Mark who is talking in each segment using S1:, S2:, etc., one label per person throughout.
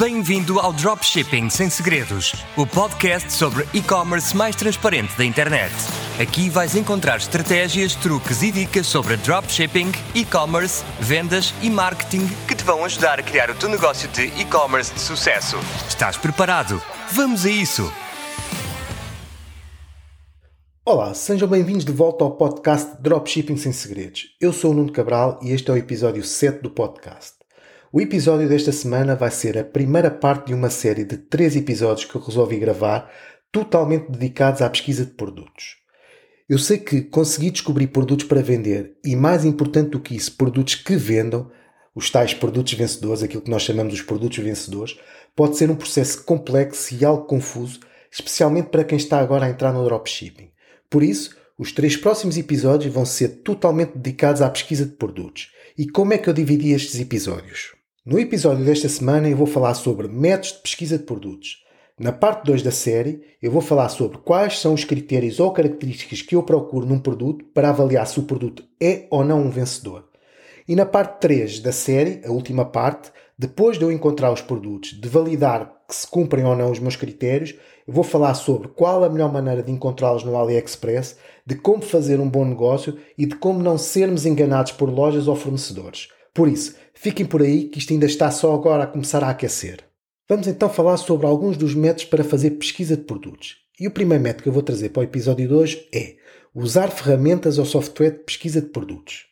S1: Bem-vindo ao Dropshipping Sem Segredos, o podcast sobre e-commerce mais transparente da internet. Aqui vais encontrar estratégias, truques e dicas sobre dropshipping, e-commerce, vendas e marketing que te vão ajudar a criar o teu negócio de e-commerce de sucesso. Estás preparado? Vamos a isso!
S2: Olá, sejam bem-vindos de volta ao podcast Dropshipping Sem Segredos. Eu sou o Nuno Cabral e este é o episódio 7 do podcast. O episódio desta semana vai ser a primeira parte de uma série de três episódios que eu resolvi gravar, totalmente dedicados à pesquisa de produtos. Eu sei que conseguir descobrir produtos para vender e, mais importante do que isso, produtos que vendam, os tais produtos vencedores, aquilo que nós chamamos os produtos vencedores, pode ser um processo complexo e algo confuso, especialmente para quem está agora a entrar no dropshipping. Por isso, os três próximos episódios vão ser totalmente dedicados à pesquisa de produtos. E como é que eu dividi estes episódios? No episódio desta semana eu vou falar sobre métodos de pesquisa de produtos. Na parte 2 da série, eu vou falar sobre quais são os critérios ou características que eu procuro num produto para avaliar se o produto é ou não um vencedor. E na parte 3 da série, a última parte, depois de eu encontrar os produtos, de validar que se cumprem ou não os meus critérios, eu vou falar sobre qual a melhor maneira de encontrá-los no AliExpress, de como fazer um bom negócio e de como não sermos enganados por lojas ou fornecedores. Por isso, fiquem por aí que isto ainda está só agora a começar a aquecer. Vamos então falar sobre alguns dos métodos para fazer pesquisa de produtos. E o primeiro método que eu vou trazer para o episódio de hoje é usar ferramentas ou software de pesquisa de produtos.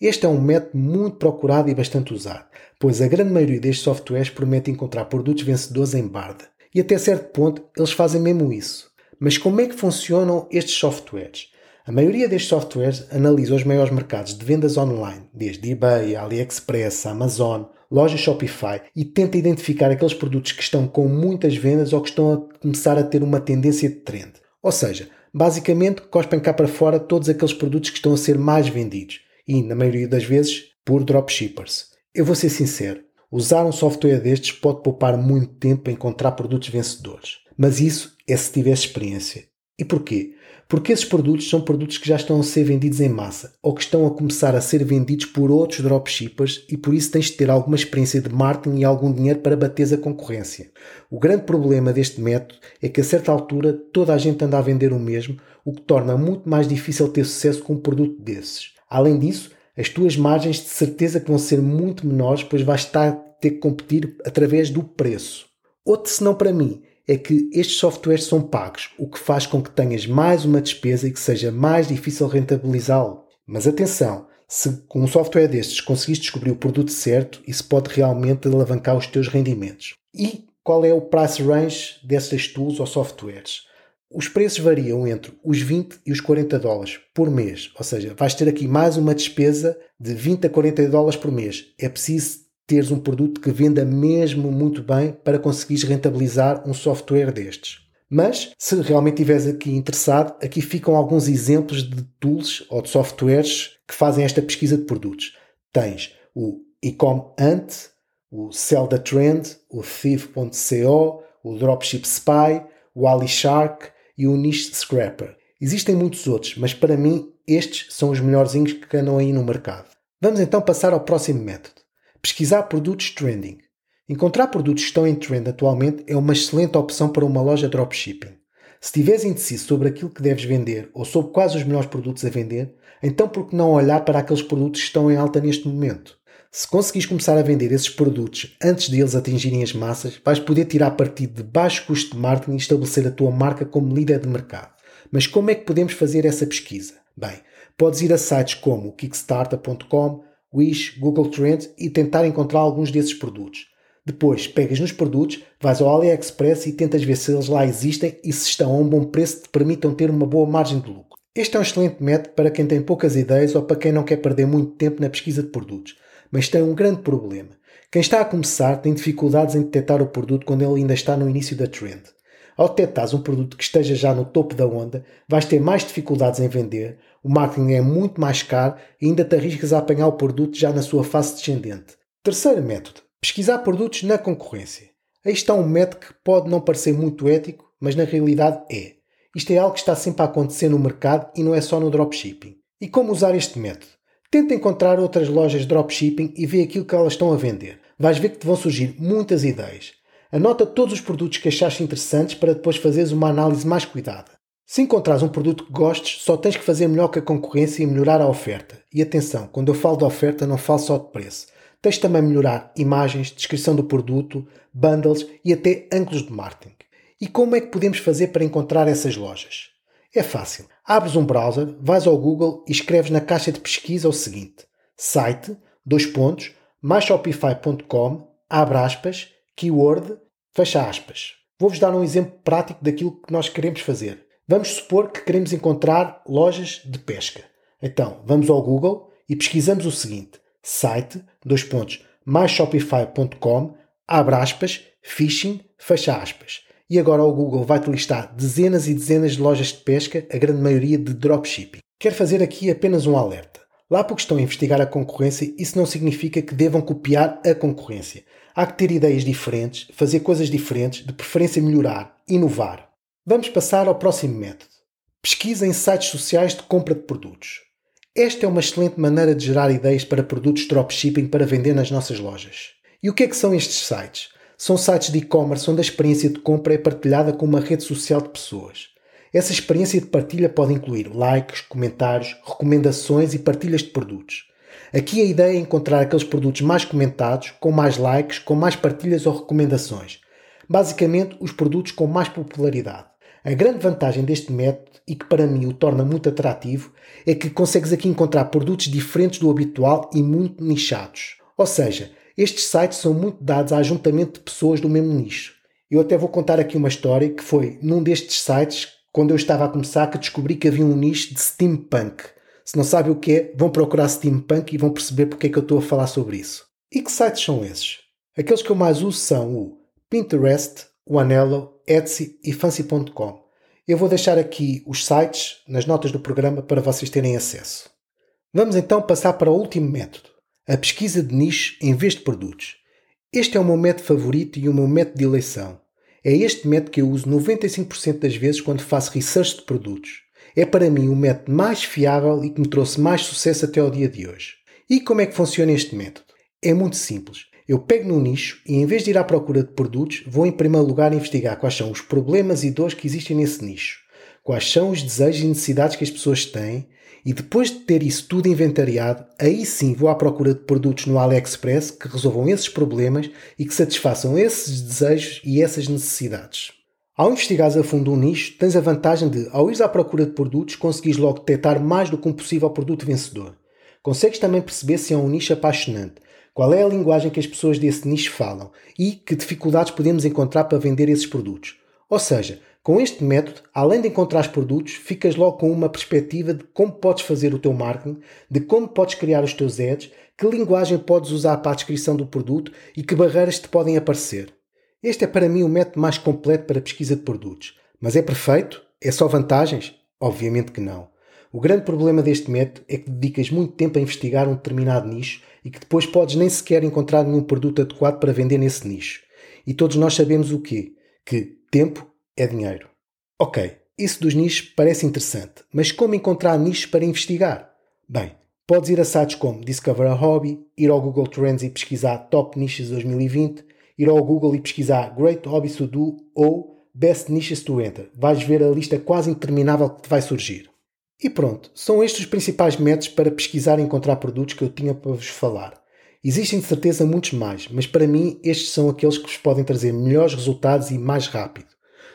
S2: Este é um método muito procurado e bastante usado, pois a grande maioria destes softwares promete encontrar produtos vencedores em barda. E até certo ponto eles fazem mesmo isso. Mas como é que funcionam estes softwares? A maioria destes softwares analisa os maiores mercados de vendas online, desde eBay, AliExpress, Amazon, loja Shopify, e tenta identificar aqueles produtos que estão com muitas vendas ou que estão a começar a ter uma tendência de trend. Ou seja, basicamente cospem cá para fora todos aqueles produtos que estão a ser mais vendidos e, na maioria das vezes, por dropshippers. Eu vou ser sincero, usar um software destes pode poupar muito tempo a encontrar produtos vencedores. Mas isso é se tiver experiência. E porquê? Porque esses produtos são produtos que já estão a ser vendidos em massa ou que estão a começar a ser vendidos por outros dropshippers e por isso tens de ter alguma experiência de marketing e algum dinheiro para bater a concorrência. O grande problema deste método é que a certa altura toda a gente anda a vender o mesmo, o que torna muito mais difícil ter sucesso com um produto desses. Além disso, as tuas margens de certeza que vão ser muito menores, pois vais estar a ter que competir através do preço. Outro senão para mim é que estes softwares são pagos, o que faz com que tenhas mais uma despesa e que seja mais difícil rentabilizá-lo. Mas atenção, se com um software destes conseguires descobrir o produto certo, isso pode realmente alavancar os teus rendimentos. E qual é o price range destas tools ou softwares? Os preços variam entre os 20 e os 40 dólares por mês, ou seja, vais ter aqui mais uma despesa de 20 a 40 dólares por mês. É preciso teres um produto que venda mesmo muito bem para conseguires rentabilizar um software destes. Mas, se realmente estiveres aqui interessado, aqui ficam alguns exemplos de tools ou de softwares que fazem esta pesquisa de produtos. Tens o Ecom Ant, o Sell the Trend, o Thief.co, o Dropship Spy, o AliShark e o Niche Scrapper. Existem muitos outros, mas para mim estes são os melhores que andam aí no mercado. Vamos então passar ao próximo método. Pesquisar produtos trending. Encontrar produtos que estão em trend atualmente é uma excelente opção para uma loja dropshipping. Se estiveres indeciso sobre aquilo que deves vender ou sobre quais os melhores produtos a vender, então por que não olhar para aqueles produtos que estão em alta neste momento? Se conseguires começar a vender esses produtos antes de eles atingirem as massas, vais poder tirar partido de baixo custo de marketing e estabelecer a tua marca como líder de mercado. Mas como é que podemos fazer essa pesquisa? Bem, podes ir a sites como kickstarter.com, Wish, Google Trends e tentar encontrar alguns desses produtos. Depois, pegas nos produtos, vais ao AliExpress e tentas ver se eles lá existem e se estão a um bom preço que te permitam ter uma boa margem de lucro. Este é um excelente método para quem tem poucas ideias ou para quem não quer perder muito tempo na pesquisa de produtos, mas tem um grande problema. Quem está a começar tem dificuldades em detectar o produto quando ele ainda está no início da trend. Ao detectares um produto que esteja já no topo da onda, vais ter mais dificuldades em vender, o marketing é muito mais caro e ainda te arriscas a apanhar o produto já na sua fase descendente. Terceiro método: pesquisar produtos na concorrência. Aí está um método que pode não parecer muito ético, mas na realidade é. Isto é algo que está sempre a acontecer no mercado e não é só no dropshipping. E como usar este método? Tenta encontrar outras lojas de dropshipping e vê aquilo que elas estão a vender. Vais ver que te vão surgir muitas ideias. Anota todos os produtos que achaste interessantes para depois fazeres uma análise mais cuidada. Se encontrares um produto que gostes, só tens que fazer melhor que a concorrência e melhorar a oferta. E atenção, quando eu falo de oferta, não falo só de preço. Tens também melhorar imagens, descrição do produto, bundles e até ângulos de marketing. E como é que podemos fazer para encontrar essas lojas? É fácil. Abres um browser, vais ao Google e escreves na caixa de pesquisa o seguinte: site, dois pontos, myshopify.com, abre aspas, keyword, fecha aspas. Vou-vos dar um exemplo prático daquilo que nós queremos fazer. Vamos supor que queremos encontrar lojas de pesca. Então, vamos ao Google e pesquisamos o seguinte: site, dois pontos, myshopify.com, abre aspas, phishing, fecha aspas. E agora o Google vai-te listar dezenas e dezenas de lojas de pesca, a grande maioria de dropshipping. Quero fazer aqui apenas um alerta. Lá porque estão a investigar a concorrência, isso não significa que devam copiar a concorrência. Há que ter ideias diferentes, fazer coisas diferentes, de preferência melhorar, inovar. Vamos passar ao próximo método. Pesquisa em sites sociais de compra de produtos. Esta é uma excelente maneira de gerar ideias para produtos dropshipping para vender nas nossas lojas. E o que é que são estes sites? São sites de e-commerce onde a experiência de compra é partilhada com uma rede social de pessoas. Essa experiência de partilha pode incluir likes, comentários, recomendações e partilhas de produtos. Aqui a ideia é encontrar aqueles produtos mais comentados, com mais likes, com mais partilhas ou recomendações. Basicamente, os produtos com mais popularidade. A grande vantagem deste método, e que para mim o torna muito atrativo, é que consegues aqui encontrar produtos diferentes do habitual e muito nichados. Ou seja, estes sites são muito dados a ajuntamento de pessoas do mesmo nicho. Eu até vou contar aqui uma história que foi num destes sites, quando eu estava a começar, que descobri que havia um nicho de steampunk. Se não sabem o que é, vão procurar steampunk e vão perceber porque é que eu estou a falar sobre isso. E que sites são esses? Aqueles que eu mais uso são o Pinterest, o Anello, Etsy e Fancy.com. Eu vou deixar aqui os sites nas notas do programa para vocês terem acesso. Vamos então passar para o último método a pesquisa de nicho em vez de produtos. Este é o meu método favorito e o meu método de eleição. É este método que eu uso 95% das vezes quando faço research de produtos. É para mim o método mais fiável e que me trouxe mais sucesso até ao dia de hoje. E como é que funciona este método? É muito simples. Eu pego no nicho e, em vez de ir à procura de produtos, vou em primeiro lugar investigar quais são os problemas e dores que existem nesse nicho, quais são os desejos e necessidades que as pessoas têm e depois de ter isso tudo inventariado, aí sim vou à procura de produtos no AliExpress que resolvam esses problemas e que satisfaçam esses desejos e essas necessidades. Ao investigares a fundo um nicho, tens a vantagem de, ao ires à procura de produtos, conseguires logo detectar mais do que um possível produto vencedor. Consegues também perceber se é um nicho apaixonante, qual é a linguagem que as pessoas desse nicho falam e que dificuldades podemos encontrar para vender esses produtos. Ou seja, com este método, além de encontrar produtos, ficas logo com uma perspectiva de como podes fazer o teu marketing, de como podes criar os teus ads, que linguagem podes usar para a descrição do produto e que barreiras te podem aparecer. Este é para mim o método mais completo para pesquisa de produtos. Mas é perfeito? É só vantagens? Obviamente que não. O grande problema deste método é que dedicas muito tempo a investigar um determinado nicho e que depois podes nem sequer encontrar nenhum produto adequado para vender nesse nicho. E todos nós sabemos o quê? Que tempo é dinheiro. Ok, isso dos nichos parece interessante, mas como encontrar nichos para investigar? Bem, podes ir a sites como Discover a Hobby, ir ao Google Trends e pesquisar Top Niches 2020, ir ao Google e pesquisar Great Hobbies to Do ou Best Niches to Enter. Vais ver a lista quase interminável que te vai surgir. E pronto, são estes os principais métodos para pesquisar e encontrar produtos que eu tinha para vos falar. Existem de certeza muitos mais, mas para mim estes são aqueles que vos podem trazer melhores resultados e mais rápido.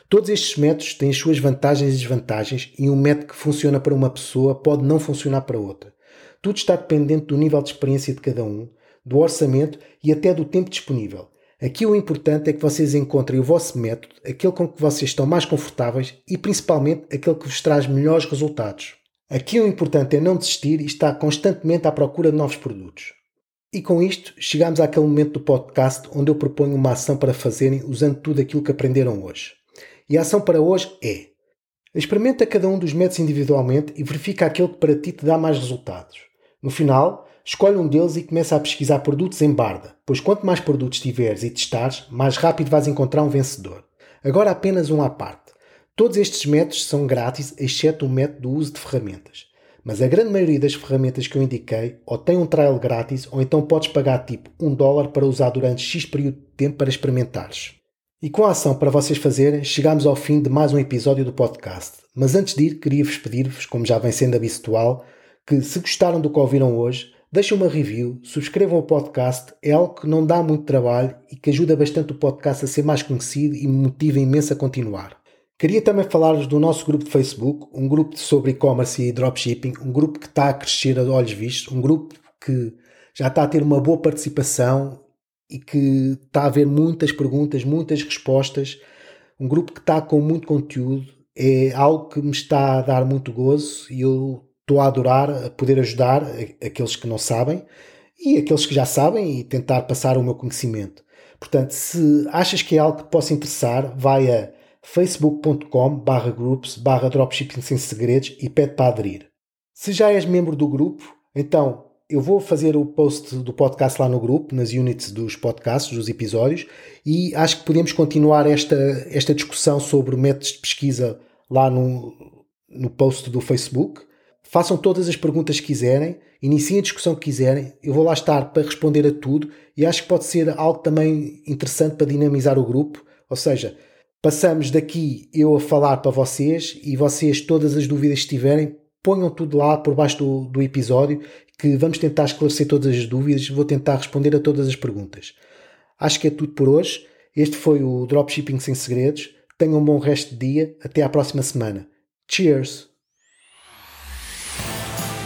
S2: Todos estes métodos têm as suas vantagens e desvantagens e um método que funciona para uma pessoa pode não funcionar para outra. Tudo está dependente do nível de experiência de cada um, do orçamento e até do tempo disponível. Aqui o importante é que vocês encontrem o vosso método, aquele com que vocês estão mais confortáveis e principalmente aquele que vos traz melhores resultados. Aqui o importante é não desistir e estar constantemente à procura de novos produtos. E com isto, chegamos àquele momento do podcast onde eu proponho uma ação para fazerem usando tudo aquilo que aprenderam hoje. E a ação para hoje é: experimenta cada um dos métodos individualmente e verifica aquele que para ti te dá mais resultados. No final, escolhe um deles e começa a pesquisar produtos em barda, pois quanto mais produtos tiveres e testares, mais rápido vais encontrar um vencedor. Agora apenas um à parte. Todos estes métodos são grátis, exceto o método do uso de ferramentas. Mas a grande maioria das ferramentas que eu indiquei ou tem um trial grátis ou então podes pagar tipo 1 dólar para usar durante X período de tempo para experimentares. E com a ação para vocês fazerem, chegamos ao fim de mais um episódio do podcast. Mas antes de ir, queria-vos pedir-vos, como já vem sendo habitual, que se gostaram do que ouviram hoje, deixem uma review, subscrevam o podcast, é algo que não dá muito trabalho e que ajuda bastante o podcast a ser mais conhecido e me motiva imenso a continuar. Queria também falar-vos do nosso grupo de Facebook, um grupo sobre e-commerce e dropshipping, um grupo que está a crescer a olhos vistos, um grupo que já está a ter uma boa participação e que está a haver muitas perguntas, muitas respostas. Um grupo que está com muito conteúdo. É algo que me está a dar muito gozo e eu estou a adorar poder ajudar aqueles que não sabem e aqueles que já sabem e tentar passar o meu conhecimento. Portanto, se achas que é algo que possa interessar, vai a facebook.com barra groups barra dropshipping sem segredos e pede para aderir. Se já és membro do grupo, então eu vou fazer o post do podcast lá no grupo, nas units dos podcasts, dos episódios, e acho que podemos continuar esta, esta discussão sobre métodos de pesquisa lá no, no post do Facebook. Façam todas as perguntas que quiserem, iniciem a discussão que quiserem, eu vou lá estar para responder a tudo e acho que pode ser algo também interessante para dinamizar o grupo. Ou seja, passamos daqui eu a falar para vocês e vocês, todas as dúvidas que tiverem, ponham tudo lá por baixo do, do episódio que vamos tentar esclarecer todas as dúvidas, vou tentar responder a todas as perguntas. Acho que é tudo por hoje. Este foi o Dropshipping Sem Segredos. Tenham um bom resto de dia. Até à próxima semana. Cheers!